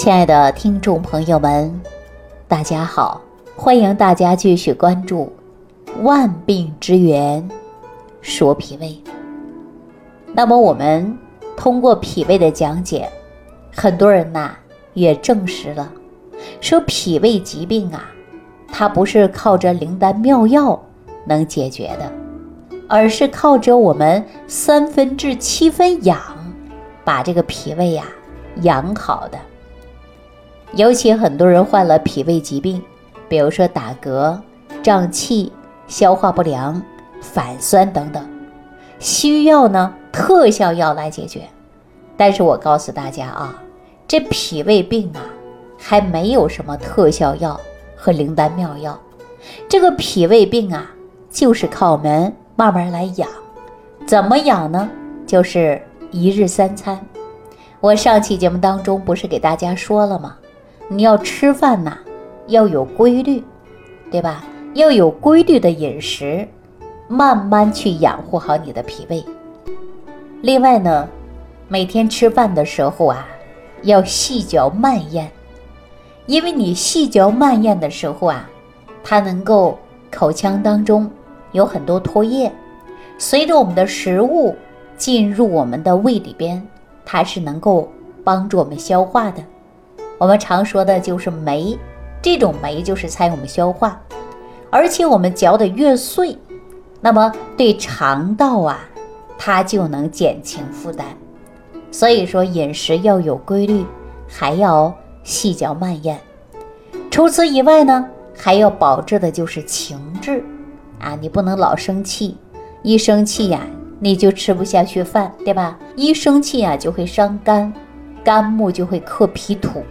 亲爱的听众朋友们，大家好！欢迎大家继续关注《万病之源说脾胃》。那么，我们通过脾胃的讲解，很多人呐也证实了，说脾胃疾病啊，它不是靠着灵丹妙药能解决的，而是靠着我们三分治七分养，把这个脾胃呀养好的。尤其很多人患了脾胃疾病，比如说打嗝、胀气、消化不良、反酸等等，需要呢特效药来解决。但是我告诉大家啊，这脾胃病啊，还没有什么特效药和灵丹妙药。这个脾胃病啊，就是靠我们慢慢来养。怎么养呢？就是一日三餐。我上期节目当中不是给大家说了吗？你要吃饭呐，要有规律，对吧？要有规律的饮食，慢慢去养护好你的脾胃。另外呢，每天吃饭的时候啊，要细嚼慢咽，因为你细嚼慢咽的时候啊，它能够口腔当中有很多唾液，随着我们的食物进入我们的胃里边，它是能够帮助我们消化的。我们常说的就是酶，这种酶就是参与我们消化，而且我们嚼得越碎，那么对肠道啊，它就能减轻负担。所以说饮食要有规律，还要细嚼慢咽。除此以外呢，还要保质的就是情志啊，你不能老生气，一生气呀，你就吃不下去饭，对吧？一生气啊，就会伤肝，肝木就会克脾土。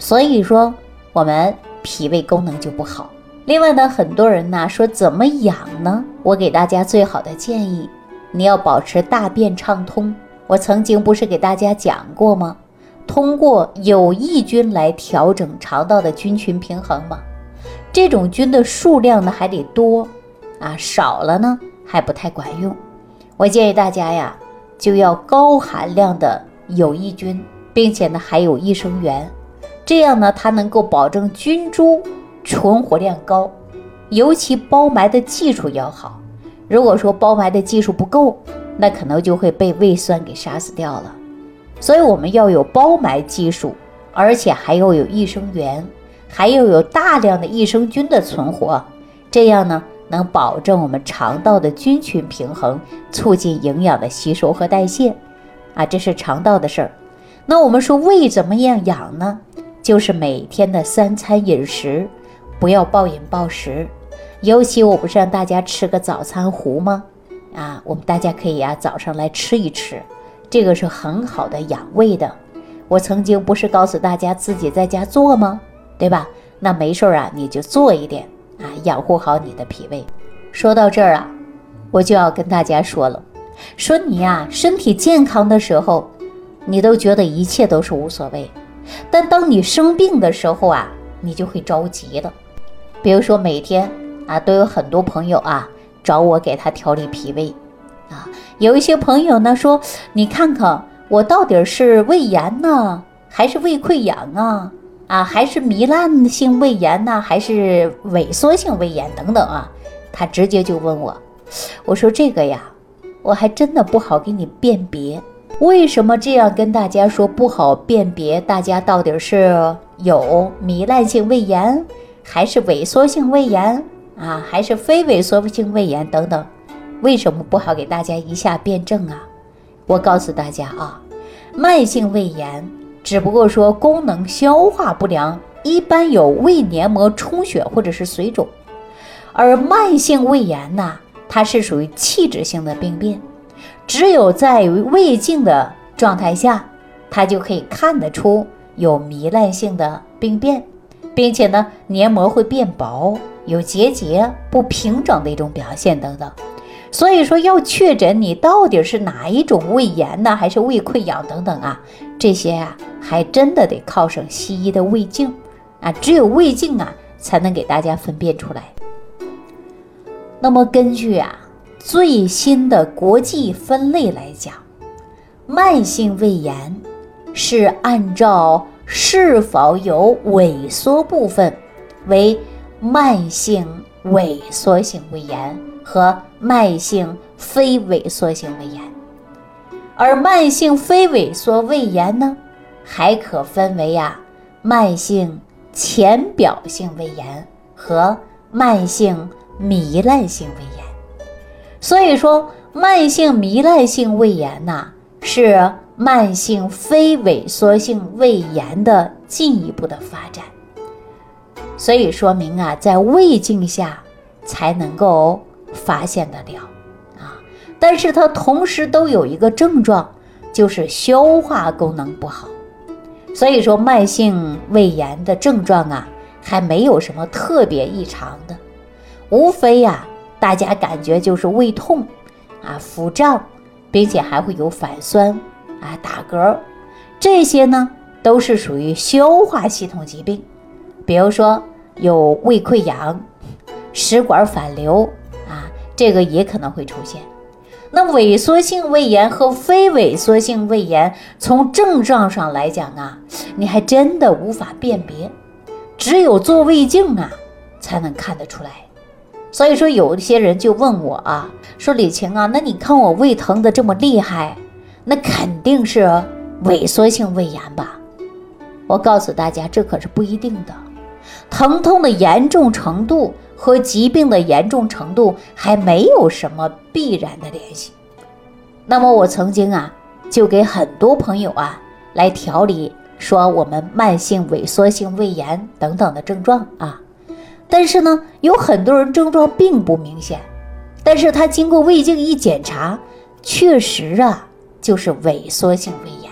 所以说，我们脾胃功能就不好。另外呢，很多人呢说怎么养呢？我给大家最好的建议，你要保持大便畅通。我曾经不是给大家讲过吗？通过有益菌来调整肠道的菌群平衡吗。这种菌的数量呢还得多啊，少了呢还不太管用。我建议大家呀，就要高含量的有益菌，并且呢还有益生元。这样呢，它能够保证菌株存活量高，尤其包埋的技术要好。如果说包埋的技术不够，那可能就会被胃酸给杀死掉了。所以我们要有包埋技术，而且还要有益生元，还要有大量的益生菌的存活。这样呢，能保证我们肠道的菌群平衡，促进营养的吸收和代谢。啊，这是肠道的事儿。那我们说胃怎么样养呢？就是每天的三餐饮食，不要暴饮暴食。尤其我不是让大家吃个早餐糊吗？啊，我们大家可以啊早上来吃一吃，这个是很好的养胃的。我曾经不是告诉大家自己在家做吗？对吧？那没事儿啊，你就做一点啊，养护好你的脾胃。说到这儿啊，我就要跟大家说了，说你呀身体健康的时候，你都觉得一切都是无所谓。但当你生病的时候啊，你就会着急了。比如说每天啊，都有很多朋友啊找我给他调理脾胃啊。有一些朋友呢说，你看看我到底是胃炎呢，还是胃溃疡啊？啊，还是糜烂性胃炎呢，还是萎缩性胃炎等等啊？他直接就问我，我说这个呀，我还真的不好给你辨别。为什么这样跟大家说不好辨别？大家到底是有糜烂性胃炎，还是萎缩性胃炎啊？还是非萎缩性胃炎等等？为什么不好给大家一下辩证啊？我告诉大家啊，慢性胃炎只不过说功能消化不良，一般有胃黏膜充血或者是水肿，而慢性胃炎呢，它是属于器质性的病变。只有在胃镜的状态下，它就可以看得出有糜烂性的病变，并且呢，黏膜会变薄，有结节、不平整的一种表现等等。所以说，要确诊你到底是哪一种胃炎呢，还是胃溃疡等等啊？这些啊，还真的得靠上西医的胃镜啊，只有胃镜啊，才能给大家分辨出来。那么根据啊。最新的国际分类来讲，慢性胃炎是按照是否有萎缩部分，为慢性萎缩性胃炎和慢性非萎缩性胃炎。而慢性非萎缩胃炎呢，还可分为呀慢性浅表性胃炎和慢性糜烂性胃炎。所以说，慢性糜烂性胃炎呐，是慢性非萎缩性胃炎的进一步的发展。所以说明啊，在胃镜下才能够发现得了啊。但是它同时都有一个症状，就是消化功能不好。所以说，慢性胃炎的症状啊，还没有什么特别异常的，无非呀，大家感觉就是胃痛啊、腹胀，并且还会有反酸啊、打嗝，这些呢都是属于消化系统疾病，比如说有胃溃疡、食管反流啊，这个也可能会出现。那萎缩性胃炎和非萎缩性胃炎，从症状上来讲啊，你还真的无法辨别，只有做胃镜啊才能看得出来。所以说，有一些人就问我啊，说李晴啊，那你看我胃疼的这么厉害，那肯定是萎缩性胃炎吧？我告诉大家，这可是不一定的，疼痛的严重程度。和疾病的严重程度还没有什么必然的联系。那么我曾经啊，就给很多朋友啊来调理，说我们慢性萎缩性胃炎等等的症状啊。但是呢，有很多人症状并不明显，但是他经过胃镜一检查，确实啊就是萎缩性胃炎。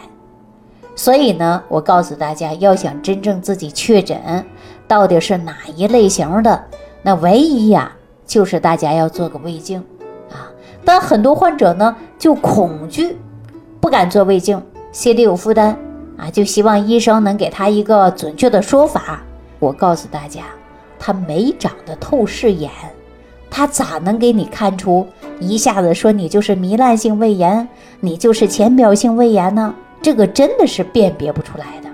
所以呢，我告诉大家，要想真正自己确诊到底是哪一类型的。那唯一呀，就是大家要做个胃镜啊。但很多患者呢，就恐惧，不敢做胃镜，心里有负担啊，就希望医生能给他一个准确的说法。我告诉大家，他没长的透视眼，他咋能给你看出一下子说你就是糜烂性胃炎，你就是浅表性胃炎呢？这个真的是辨别不出来的。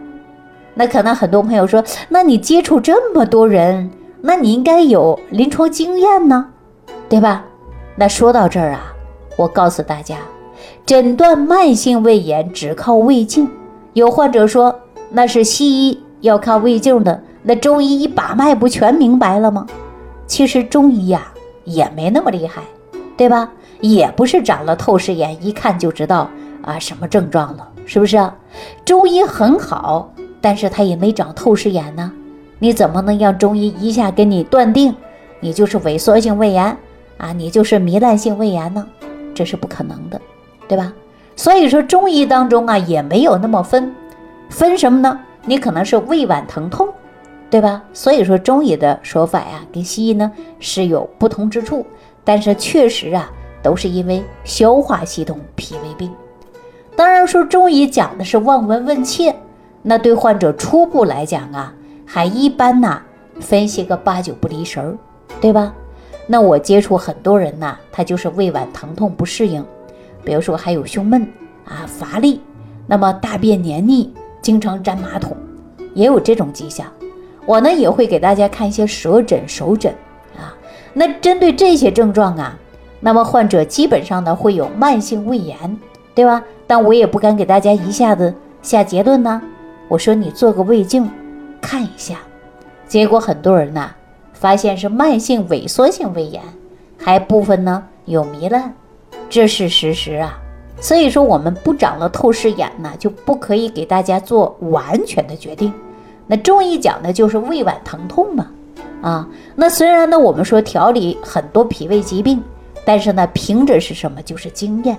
那可能很多朋友说，那你接触这么多人？那你应该有临床经验呢，对吧？那说到这儿啊，我告诉大家，诊断慢性胃炎只靠胃镜。有患者说那是西医要看胃镜的，那中医一把脉不全明白了吗？其实中医呀也没那么厉害，对吧？也不是长了透视眼，一看就知道啊什么症状了，是不是？中医很好，但是他也没长透视眼呢。你怎么能让中医一下给你断定，你就是萎缩性胃炎啊？你就是糜烂性胃炎呢？这是不可能的，对吧？所以说中医当中啊也没有那么分，分什么呢？你可能是胃脘疼痛，对吧？所以说中医的说法呀跟西医呢是有不同之处，但是确实啊都是因为消化系统脾胃病。当然说中医讲的是望闻问切，那对患者初步来讲啊。还一般呐，分析个八九不离十儿，对吧？那我接触很多人呐，他就是胃脘疼痛不适应，比如说还有胸闷啊、乏力，那么大便黏腻，经常粘马桶，也有这种迹象。我呢也会给大家看一些舌诊、手诊啊。那针对这些症状啊，那么患者基本上呢会有慢性胃炎，对吧？但我也不敢给大家一下子下结论呢。我说你做个胃镜。看一下，结果很多人呐，发现是慢性萎缩性胃炎，还部分呢有糜烂，这是事实啊。所以说我们不长了透视眼呢，就不可以给大家做完全的决定。那中医讲的就是胃脘疼痛嘛，啊，那虽然呢我们说调理很多脾胃疾病，但是呢凭着是什么？就是经验。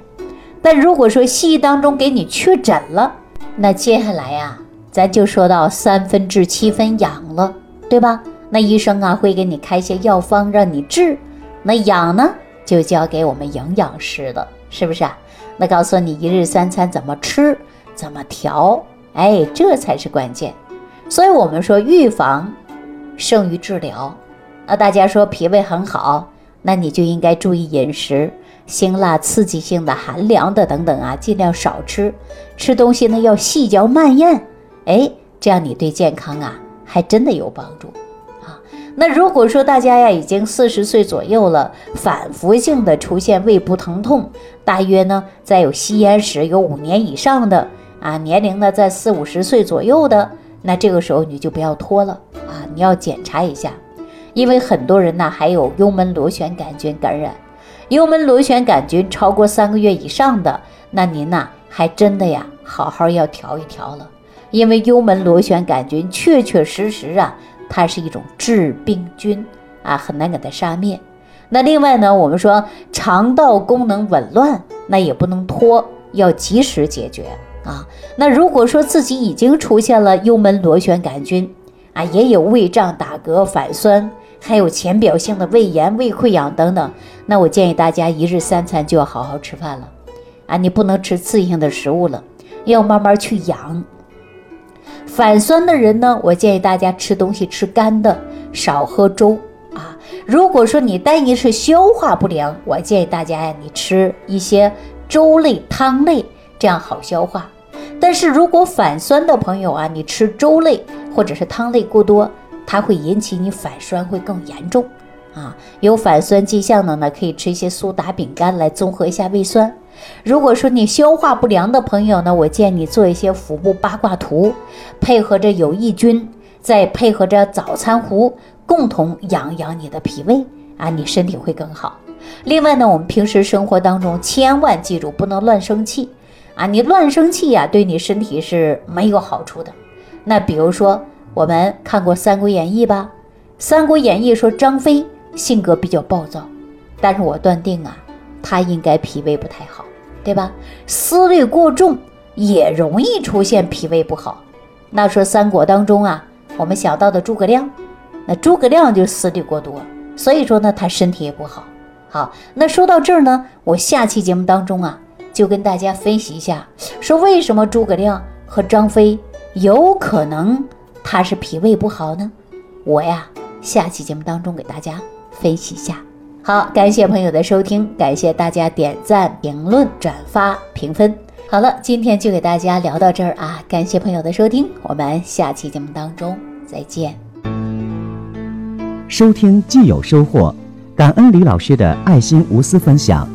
但如果说西医当中给你确诊了，那接下来呀。咱就说到三分治七分养了，对吧？那医生啊会给你开些药方让你治，那养呢就交给我们营养师了，是不是啊？那告诉你一日三餐怎么吃，怎么调，哎，这才是关键。所以我们说预防胜于治疗。那大家说脾胃很好，那你就应该注意饮食，辛辣刺激性的、寒凉的等等啊，尽量少吃。吃东西呢要细嚼慢咽。哎，这样你对健康啊还真的有帮助啊。那如果说大家呀已经四十岁左右了，反复性的出现胃部疼痛，大约呢在有吸烟史有五年以上的啊，年龄呢在四五十岁左右的，那这个时候你就不要拖了啊，你要检查一下，因为很多人呢还有幽门螺旋杆菌感染。幽门螺旋杆菌超过三个月以上的，那您呐还真的呀，好好要调一调了。因为幽门螺旋杆菌确确实实啊，它是一种致病菌啊，很难给它杀灭。那另外呢，我们说肠道功能紊乱，那也不能拖，要及时解决啊。那如果说自己已经出现了幽门螺旋杆菌啊，也有胃胀、打嗝、反酸。还有浅表性的胃炎、胃溃疡等等，那我建议大家一日三餐就要好好吃饭了，啊，你不能吃刺激性的食物了，要慢慢去养。反酸的人呢，我建议大家吃东西吃干的，少喝粥啊。如果说你单一是消化不良，我建议大家呀，你吃一些粥类、汤类，这样好消化。但是如果反酸的朋友啊，你吃粥类或者是汤类过多。它会引起你反酸会更严重，啊，有反酸迹象的呢，可以吃一些苏打饼干来综合一下胃酸。如果说你消化不良的朋友呢，我建议你做一些腹部八卦图，配合着有益菌，再配合着早餐壶，共同养养你的脾胃啊，你身体会更好。另外呢，我们平时生活当中千万记住不能乱生气啊，你乱生气呀，对你身体是没有好处的。那比如说。我们看过《三国演义》吧，《三国演义》说张飞性格比较暴躁，但是我断定啊，他应该脾胃不太好，对吧？思虑过重也容易出现脾胃不好。那说三国当中啊，我们想到的诸葛亮，那诸葛亮就思虑过多，所以说呢，他身体也不好。好，那说到这儿呢，我下期节目当中啊，就跟大家分析一下，说为什么诸葛亮和张飞有可能。他是脾胃不好呢，我呀，下期节目当中给大家分析一下。好，感谢朋友的收听，感谢大家点赞、评论、转发、评分。好了，今天就给大家聊到这儿啊，感谢朋友的收听，我们下期节目当中再见。收听既有收获，感恩李老师的爱心无私分享。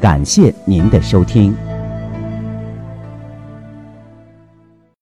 感谢您的收听。